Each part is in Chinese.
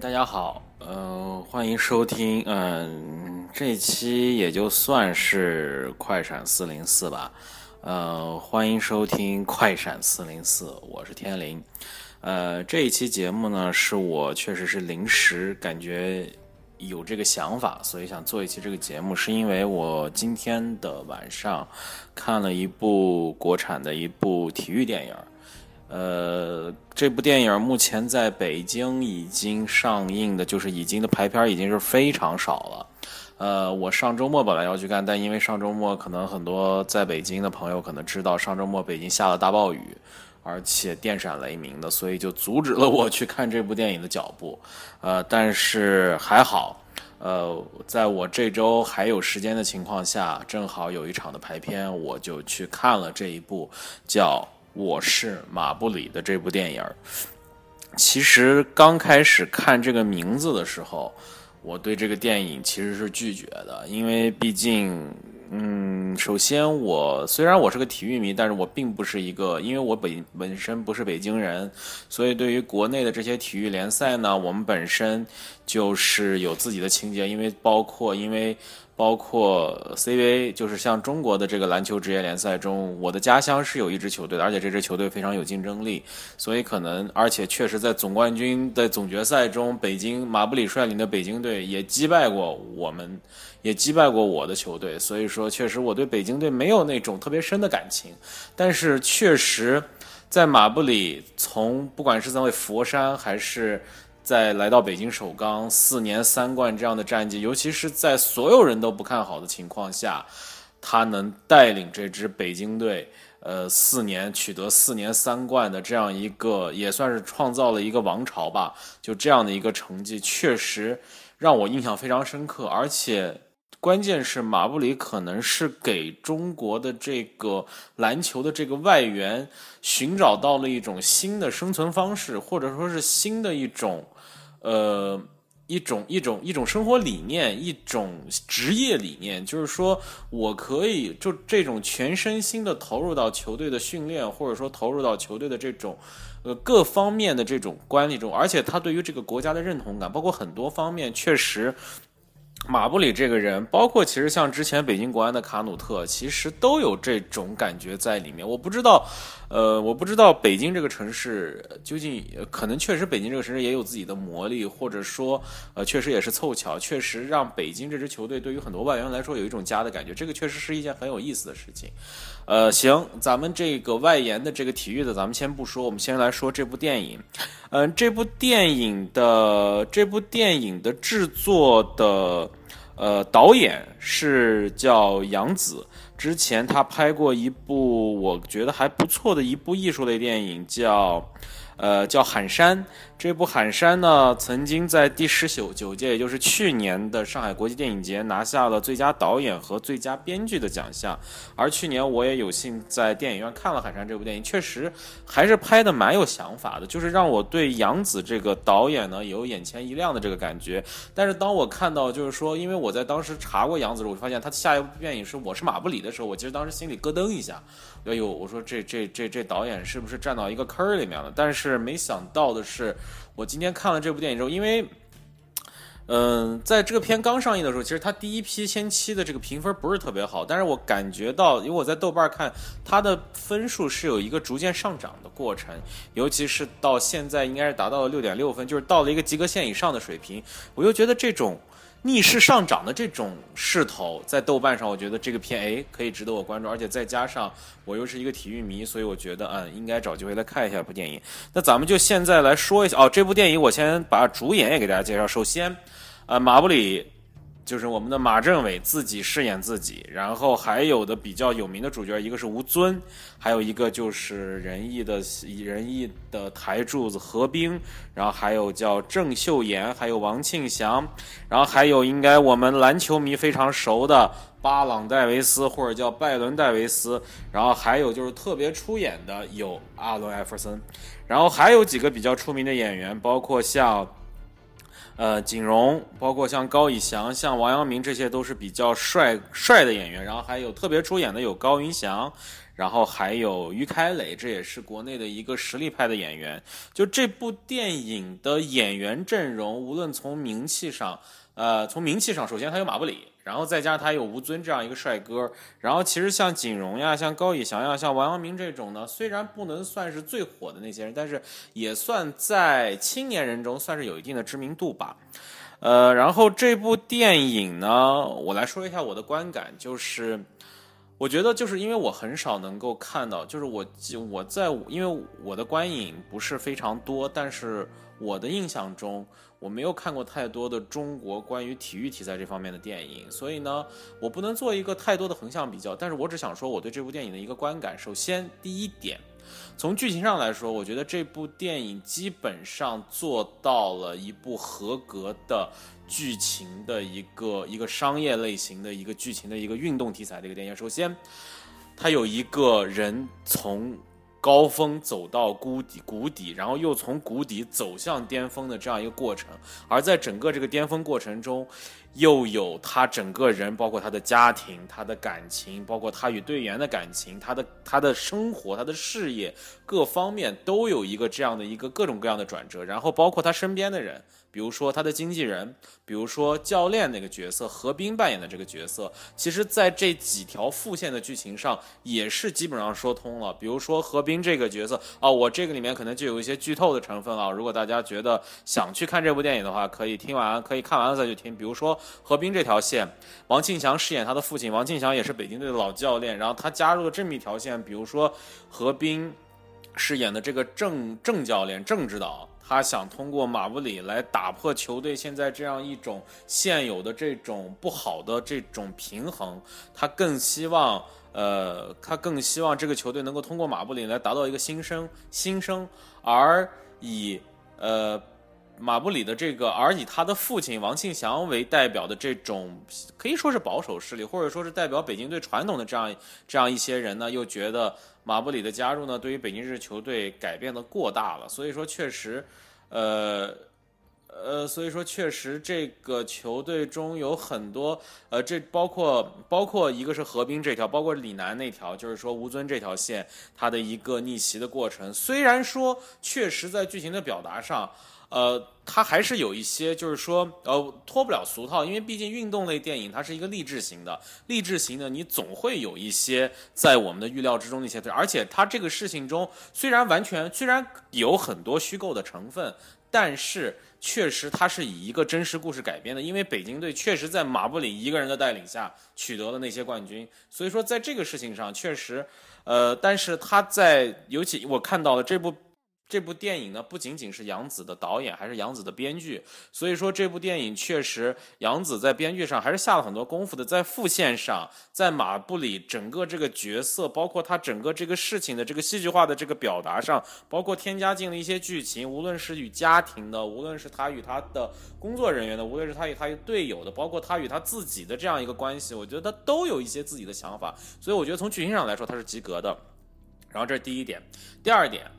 大家好，呃，欢迎收听，嗯，这期也就算是快闪四零四吧，呃，欢迎收听快闪四零四，我是天灵，呃，这一期节目呢，是我确实是临时感觉有这个想法，所以想做一期这个节目，是因为我今天的晚上看了一部国产的一部体育电影。呃，这部电影目前在北京已经上映的，就是已经的排片已经是非常少了。呃，我上周末本来要去看，但因为上周末可能很多在北京的朋友可能知道，上周末北京下了大暴雨，而且电闪雷鸣的，所以就阻止了我去看这部电影的脚步。呃，但是还好，呃，在我这周还有时间的情况下，正好有一场的排片，我就去看了这一部叫。我是马布里的这部电影其实刚开始看这个名字的时候，我对这个电影其实是拒绝的，因为毕竟，嗯，首先我虽然我是个体育迷，但是我并不是一个，因为我本本身不是北京人，所以对于国内的这些体育联赛呢，我们本身就是有自己的情节，因为包括因为。包括 CBA，就是像中国的这个篮球职业联赛中，我的家乡是有一支球队的，而且这支球队非常有竞争力，所以可能，而且确实在总冠军的总决赛中，北京马布里率领的北京队也击败过我们，也击败过我的球队，所以说确实我对北京队没有那种特别深的感情，但是确实，在马布里，从不管是在佛山还是。在来到北京首钢四年三冠这样的战绩，尤其是在所有人都不看好的情况下，他能带领这支北京队，呃，四年取得四年三冠的这样一个，也算是创造了一个王朝吧。就这样的一个成绩，确实让我印象非常深刻。而且，关键是马布里可能是给中国的这个篮球的这个外援寻找到了一种新的生存方式，或者说是新的一种。呃，一种一种一种生活理念，一种职业理念，就是说我可以就这种全身心的投入到球队的训练，或者说投入到球队的这种呃各方面的这种管理中，而且他对于这个国家的认同感，包括很多方面，确实。马布里这个人，包括其实像之前北京国安的卡努特，其实都有这种感觉在里面。我不知道，呃，我不知道北京这个城市究竟可能确实北京这个城市也有自己的魔力，或者说，呃，确实也是凑巧，确实让北京这支球队对于很多外援来说有一种家的感觉。这个确实是一件很有意思的事情。呃，行，咱们这个外延的这个体育的，咱们先不说，我们先来说这部电影。嗯，这部电影的这部电影的制作的，呃，导演是叫杨紫，之前他拍过一部我觉得还不错的一部艺术类电影，叫。呃，叫《喊山》这部《喊山》呢，曾经在第十九九届，也就是去年的上海国际电影节拿下了最佳导演和最佳编剧的奖项。而去年我也有幸在电影院看了《喊山》这部电影，确实还是拍的蛮有想法的，就是让我对杨紫这个导演呢有眼前一亮的这个感觉。但是当我看到，就是说，因为我在当时查过杨紫时，我就发现他下一部电影是《我是马布里》的时候，我其实当时心里咯噔一下。哎呦，我说这这这这导演是不是站到一个坑儿里面了？但是没想到的是，我今天看了这部电影之后，因为，嗯，在这个片刚上映的时候，其实它第一批先期的这个评分不是特别好，但是我感觉到，因为我在豆瓣看它的分数是有一个逐渐上涨的过程，尤其是到现在应该是达到了六点六分，就是到了一个及格线以上的水平，我就觉得这种。逆势上涨的这种势头，在豆瓣上，我觉得这个片哎可以值得我关注，而且再加上我又是一个体育迷，所以我觉得嗯应该找机会来看一下这部电影。那咱们就现在来说一下哦，这部电影我先把主演也给大家介绍。首先，呃，马布里。就是我们的马政委自己饰演自己，然后还有的比较有名的主角，一个是吴尊，还有一个就是仁义的仁义的台柱子何冰，然后还有叫郑秀妍，还有王庆祥，然后还有应该我们篮球迷非常熟的巴朗戴维斯或者叫拜伦戴维斯，然后还有就是特别出演的有阿伦艾弗森，然后还有几个比较出名的演员，包括像。呃，景荣，包括像高以翔、像王阳明，这些都是比较帅帅的演员。然后还有特别出演的有高云翔，然后还有于凯磊，这也是国内的一个实力派的演员。就这部电影的演员阵容，无论从名气上，呃，从名气上，首先他有马布里。然后再加上他有吴尊这样一个帅哥，然后其实像景荣呀、像高以翔呀、像王阳明这种呢，虽然不能算是最火的那些人，但是也算在青年人中算是有一定的知名度吧。呃，然后这部电影呢，我来说一下我的观感，就是我觉得就是因为我很少能够看到，就是我我在因为我的观影不是非常多，但是我的印象中。我没有看过太多的中国关于体育题材这方面的电影，所以呢，我不能做一个太多的横向比较。但是我只想说我对这部电影的一个观感。首先，第一点，从剧情上来说，我觉得这部电影基本上做到了一部合格的剧情的一个一个商业类型的一个剧情的一个运动题材的一个电影。首先，它有一个人从。高峰走到谷底，谷底，然后又从谷底走向巅峰的这样一个过程，而在整个这个巅峰过程中，又有他整个人，包括他的家庭、他的感情，包括他与队员的感情，他的他的生活、他的事业各方面都有一个这样的一个各种各样的转折，然后包括他身边的人。比如说他的经纪人，比如说教练那个角色，何冰扮演的这个角色，其实在这几条副线的剧情上也是基本上说通了。比如说何冰这个角色啊，我这个里面可能就有一些剧透的成分啊。如果大家觉得想去看这部电影的话，可以听完，可以看完了再去听。比如说何冰这条线，王庆祥饰演他的父亲，王庆祥也是北京队的老教练，然后他加入了这么一条线。比如说何冰饰演的这个郑郑教练，郑指导。他想通过马布里来打破球队现在这样一种现有的这种不好的这种平衡，他更希望，呃，他更希望这个球队能够通过马布里来达到一个新生新生，而以呃马布里的这个，而以他的父亲王庆祥为代表的这种可以说是保守势力，或者说是代表北京队传统的这样这样一些人呢，又觉得。马布里的加入呢，对于北京这支球队改变的过大了，所以说确实，呃，呃，所以说确实这个球队中有很多，呃，这包括包括一个是何冰这条，包括李楠那条，就是说吴尊这条线，他的一个逆袭的过程，虽然说确实在剧情的表达上。呃，它还是有一些，就是说，呃，脱不了俗套，因为毕竟运动类电影它是一个励志型的，励志型的，你总会有一些在我们的预料之中的一些，而且它这个事情中虽然完全虽然有很多虚构的成分，但是确实它是以一个真实故事改编的，因为北京队确实在马布里一个人的带领下取得了那些冠军，所以说在这个事情上确实，呃，但是他在尤其我看到了这部。这部电影呢，不仅仅是杨紫的导演，还是杨紫的编剧，所以说这部电影确实杨紫在编剧上还是下了很多功夫的，在副线上，在马布里整个这个角色，包括他整个这个事情的这个戏剧化的这个表达上，包括添加进了一些剧情，无论是与家庭的，无论是他与他的工作人员的，无论是他与他与队友的，包括他与他自己的这样一个关系，我觉得他都有一些自己的想法，所以我觉得从剧情上来说他是及格的。然后这是第一点，第二点。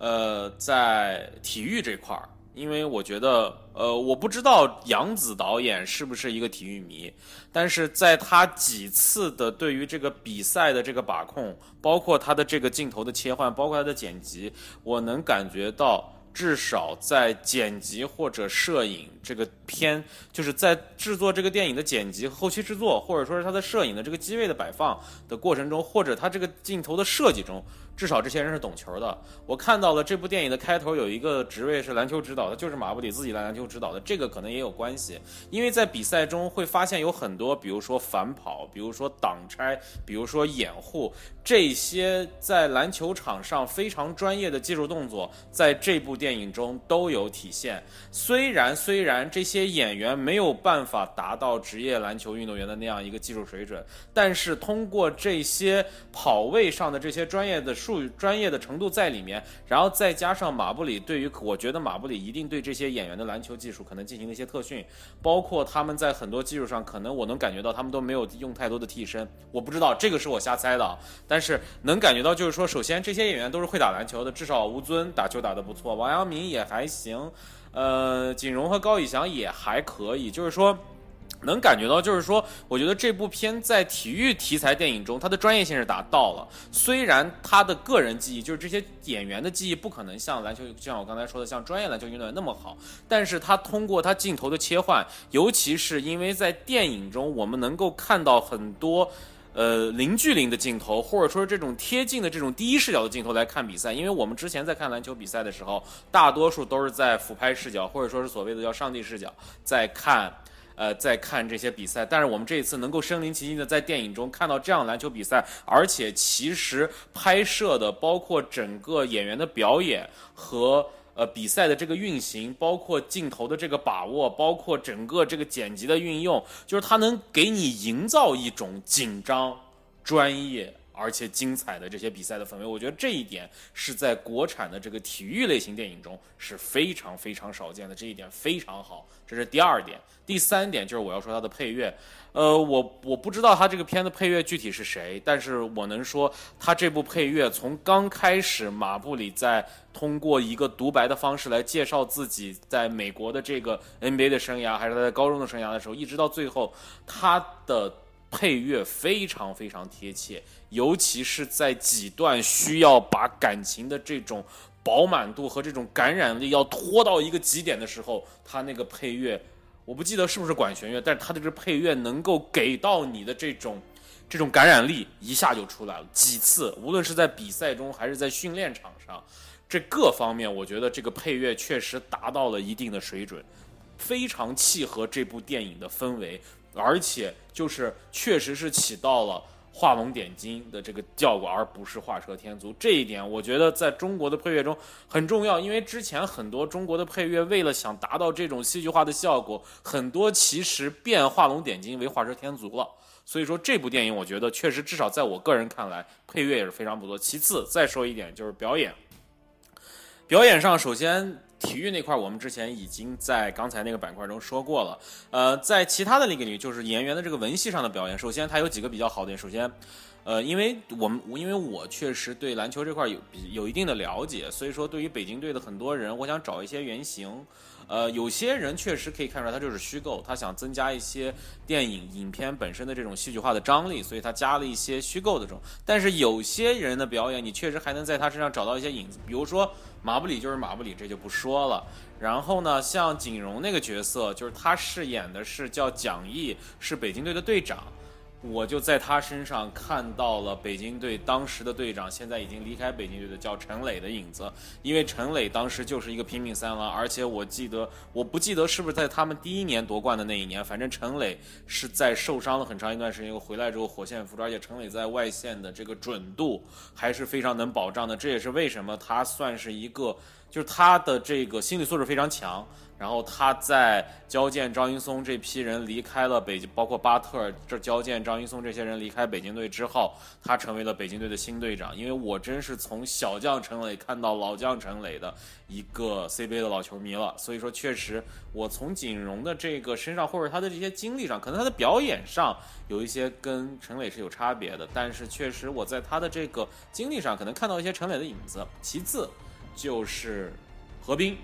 呃，在体育这块儿，因为我觉得，呃，我不知道杨紫导演是不是一个体育迷，但是在他几次的对于这个比赛的这个把控，包括他的这个镜头的切换，包括他的剪辑，我能感觉到，至少在剪辑或者摄影这个片，就是在制作这个电影的剪辑后期制作，或者说是他的摄影的这个机位的摆放的过程中，或者他这个镜头的设计中。至少这些人是懂球的。我看到了这部电影的开头有一个职位是篮球指导的，就是马布里自己来篮球指导的。这个可能也有关系，因为在比赛中会发现有很多，比如说反跑，比如说挡拆，比如说掩护，这些在篮球场上非常专业的技术动作，在这部电影中都有体现。虽然虽然这些演员没有办法达到职业篮球运动员的那样一个技术水准，但是通过这些跑位上的这些专业的。术专业的程度在里面，然后再加上马布里对于，我觉得马布里一定对这些演员的篮球技术可能进行了一些特训，包括他们在很多技术上，可能我能感觉到他们都没有用太多的替身，我不知道这个是我瞎猜的，但是能感觉到就是说，首先这些演员都是会打篮球的，至少吴尊打球打得不错，王阳明也还行，呃，锦荣和高以翔也还可以，就是说。能感觉到，就是说，我觉得这部片在体育题材电影中，它的专业性是达到了。虽然他的个人技艺，就是这些演员的技艺，不可能像篮球，就像我刚才说的，像专业篮球运动员那么好。但是他通过他镜头的切换，尤其是因为在电影中，我们能够看到很多，呃，零距离的镜头，或者说这种贴近的这种第一视角的镜头来看比赛。因为我们之前在看篮球比赛的时候，大多数都是在俯拍视角，或者说是所谓的叫上帝视角，在看。呃，在看这些比赛，但是我们这一次能够身临其境的在电影中看到这样篮球比赛，而且其实拍摄的包括整个演员的表演和呃比赛的这个运行，包括镜头的这个把握，包括整个这个剪辑的运用，就是它能给你营造一种紧张、专业。而且精彩的这些比赛的氛围，我觉得这一点是在国产的这个体育类型电影中是非常非常少见的，这一点非常好。这是第二点，第三点就是我要说它的配乐。呃，我我不知道他这个片的配乐具体是谁，但是我能说他这部配乐从刚开始马布里在通过一个独白的方式来介绍自己在美国的这个 NBA 的生涯，还是他在高中的生涯的时候，一直到最后，他的。配乐非常非常贴切，尤其是在几段需要把感情的这种饱满度和这种感染力要拖到一个极点的时候，他那个配乐，我不记得是不是管弦乐，但是他的这配乐能够给到你的这种这种感染力一下就出来了。几次，无论是在比赛中还是在训练场上，这各方面，我觉得这个配乐确实达到了一定的水准，非常契合这部电影的氛围。而且就是确实是起到了画龙点睛的这个效果，而不是画蛇添足。这一点我觉得在中国的配乐中很重要，因为之前很多中国的配乐为了想达到这种戏剧化的效果，很多其实变画龙点睛为画蛇添足了。所以说这部电影，我觉得确实至少在我个人看来，配乐也是非常不错。其次再说一点就是表演，表演上首先。体育那块，我们之前已经在刚才那个板块中说过了。呃，在其他的那个领域，就是演员的这个文戏上的表演。首先，它有几个比较好的。首先，呃，因为我们因为我确实对篮球这块有有一定的了解，所以说对于北京队的很多人，我想找一些原型。呃，有些人确实可以看出来，他就是虚构，他想增加一些电影影片本身的这种戏剧化的张力，所以他加了一些虚构的这种。但是有些人的表演，你确实还能在他身上找到一些影子，比如说马布里就是马布里，这就不说了。然后呢，像景荣那个角色，就是他饰演的是叫蒋毅，是北京队的队长。我就在他身上看到了北京队当时的队长，现在已经离开北京队的叫陈磊的影子。因为陈磊当时就是一个拼命三郎，而且我记得，我不记得是不是在他们第一年夺冠的那一年，反正陈磊是在受伤了很长一段时间，又回来之后火线复出，而且陈磊在外线的这个准度还是非常能保障的。这也是为什么他算是一个，就是他的这个心理素质非常强。然后他在交建张云松这批人离开了北京，包括巴特这交建张云松这些人离开北京队之后，他成为了北京队的新队长。因为我真是从小将陈磊看到老将陈磊的一个 CBA 的老球迷了，所以说确实我从锦荣的这个身上或者他的这些经历上，可能他的表演上有一些跟陈磊是有差别的，但是确实我在他的这个经历上可能看到一些陈磊的影子。其次就是何冰。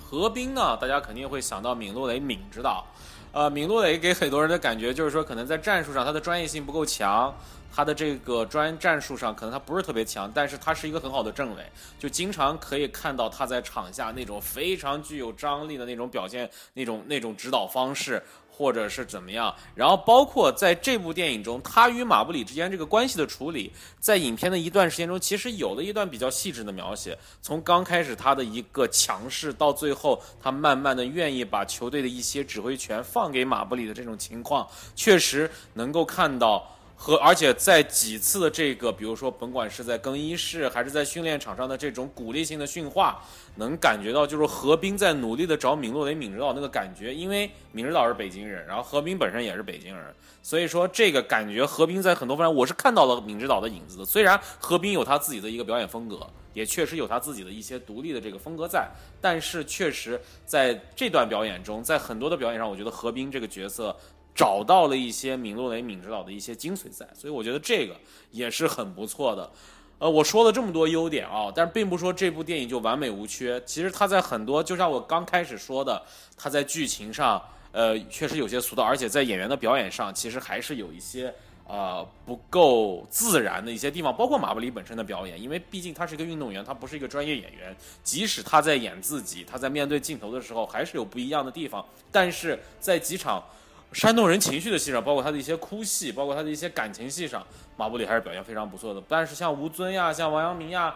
何冰呢？大家肯定会想到闵洛雷闵指导，呃，闵洛雷给很多人的感觉就是说，可能在战术上他的专业性不够强，他的这个专战术上可能他不是特别强，但是他是一个很好的政委，就经常可以看到他在场下那种非常具有张力的那种表现，那种那种指导方式。或者是怎么样，然后包括在这部电影中，他与马布里之间这个关系的处理，在影片的一段时间中，其实有了一段比较细致的描写。从刚开始他的一个强势，到最后他慢慢的愿意把球队的一些指挥权放给马布里的这种情况，确实能够看到。和而且在几次的这个，比如说，甭管是在更衣室还是在训练场上的这种鼓励性的训话，能感觉到就是何冰在努力的找闵洛雷闵指导那个感觉，因为闵指导是北京人，然后何冰本身也是北京人，所以说这个感觉何冰在很多方面我是看到了闵指导的影子的。虽然何冰有他自己的一个表演风格，也确实有他自己的一些独立的这个风格在，但是确实在这段表演中，在很多的表演上，我觉得何冰这个角色。找到了一些闵洛雷闵指导的一些精髓在，所以我觉得这个也是很不错的。呃，我说了这么多优点啊，但并不说这部电影就完美无缺。其实它在很多，就像我刚开始说的，它在剧情上，呃，确实有些俗套，而且在演员的表演上，其实还是有一些呃不够自然的一些地方。包括马布里本身的表演，因为毕竟他是一个运动员，他不是一个专业演员，即使他在演自己，他在面对镜头的时候，还是有不一样的地方。但是在几场。煽动人情绪的戏上，包括他的一些哭戏，包括他的一些感情戏上，马布里还是表现非常不错的。但是像吴尊呀，像王阳明呀，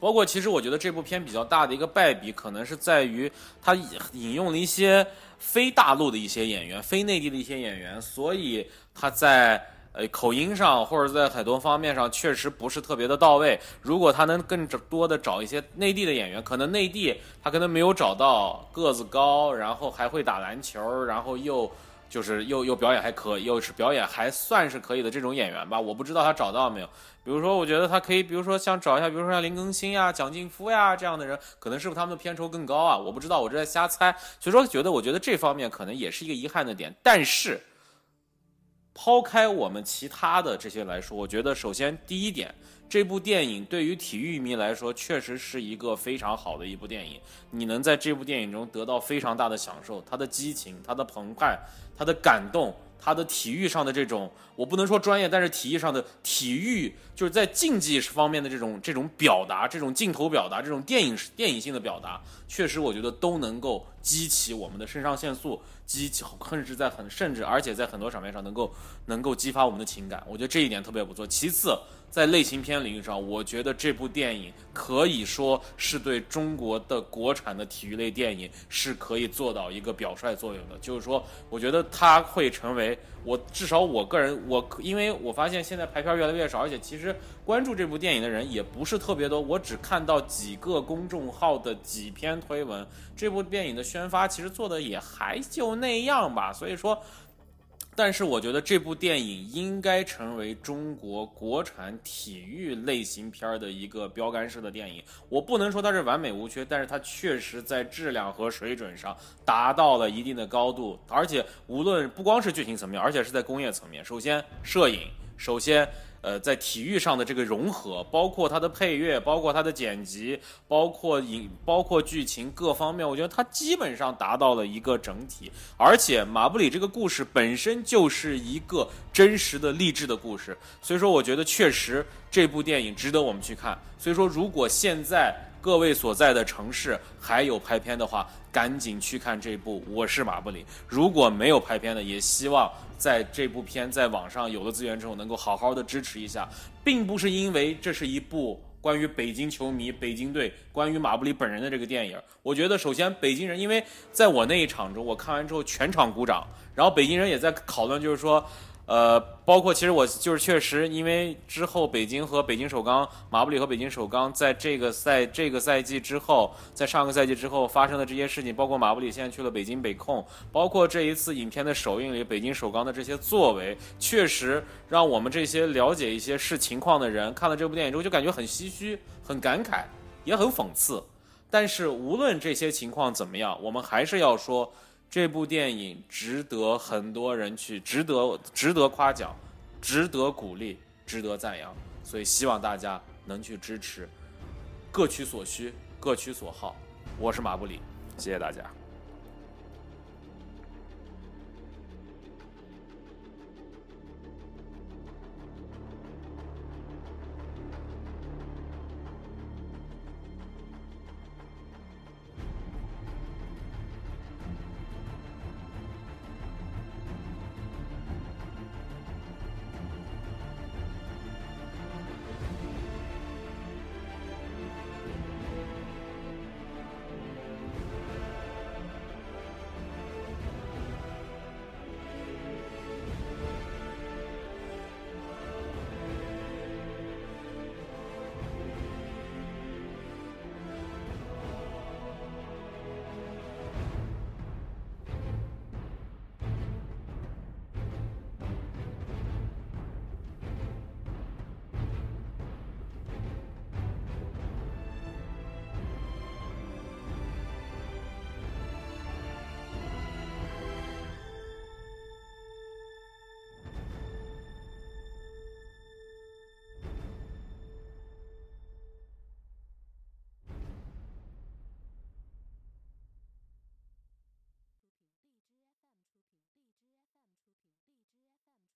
包括其实我觉得这部片比较大的一个败笔，可能是在于他引用了一些非大陆的一些演员、非内地的一些演员，所以他在呃口音上或者在很多方面上确实不是特别的到位。如果他能更多的找一些内地的演员，可能内地他可能没有找到个子高，然后还会打篮球，然后又。就是又又表演还可以，又是表演还算是可以的这种演员吧，我不知道他找到没有。比如说，我觉得他可以，比如说想找一下，比如说像林更新呀、蒋劲夫呀这样的人，可能是不是他们的片酬更高啊？我不知道，我这在瞎猜。所以说，觉得我觉得这方面可能也是一个遗憾的点。但是，抛开我们其他的这些来说，我觉得首先第一点。这部电影对于体育迷来说，确实是一个非常好的一部电影。你能在这部电影中得到非常大的享受，它的激情、它的澎湃、它的感动、它的体育上的这种，我不能说专业，但是体育上的体育，就是在竞技方面的这种这种表达、这种镜头表达、这种电影电影性的表达，确实我觉得都能够激起我们的肾上腺素，激起甚至在很甚至而且在很多场面上能够能够激发我们的情感。我觉得这一点特别不错。其次。在类型片领域上，我觉得这部电影可以说是对中国的国产的体育类电影是可以做到一个表率作用的。就是说，我觉得它会成为我至少我个人我，因为我发现现在排片越来越少，而且其实关注这部电影的人也不是特别多。我只看到几个公众号的几篇推文，这部电影的宣发其实做的也还就那样吧。所以说。但是我觉得这部电影应该成为中国国产体育类型片儿的一个标杆式的电影。我不能说它是完美无缺，但是它确实在质量和水准上达到了一定的高度。而且无论不光是剧情层面，而且是在工业层面，首先摄影，首先。呃，在体育上的这个融合，包括它的配乐，包括它的剪辑，包括影，包括剧情各方面，我觉得它基本上达到了一个整体。而且马布里这个故事本身就是一个真实的励志的故事，所以说我觉得确实这部电影值得我们去看。所以说，如果现在各位所在的城市还有拍片的话，赶紧去看这部《我是马布里》。如果没有拍片的，也希望。在这部片在网上有了资源之后，能够好好的支持一下，并不是因为这是一部关于北京球迷、北京队、关于马布里本人的这个电影。我觉得，首先北京人，因为在我那一场中，我看完之后全场鼓掌，然后北京人也在讨论，就是说。呃，包括其实我就是确实，因为之后北京和北京首钢、马布里和北京首钢在这个赛这个赛季之后，在上个赛季之后发生的这些事情，包括马布里现在去了北京北控，包括这一次影片的首映里北京首钢的这些作为，确实让我们这些了解一些事情况的人看了这部电影之后就感觉很唏嘘、很感慨，也很讽刺。但是无论这些情况怎么样，我们还是要说。这部电影值得很多人去，值得值得夸奖，值得鼓励，值得赞扬。所以希望大家能去支持，各取所需，各取所好。我是马布里，谢谢大家。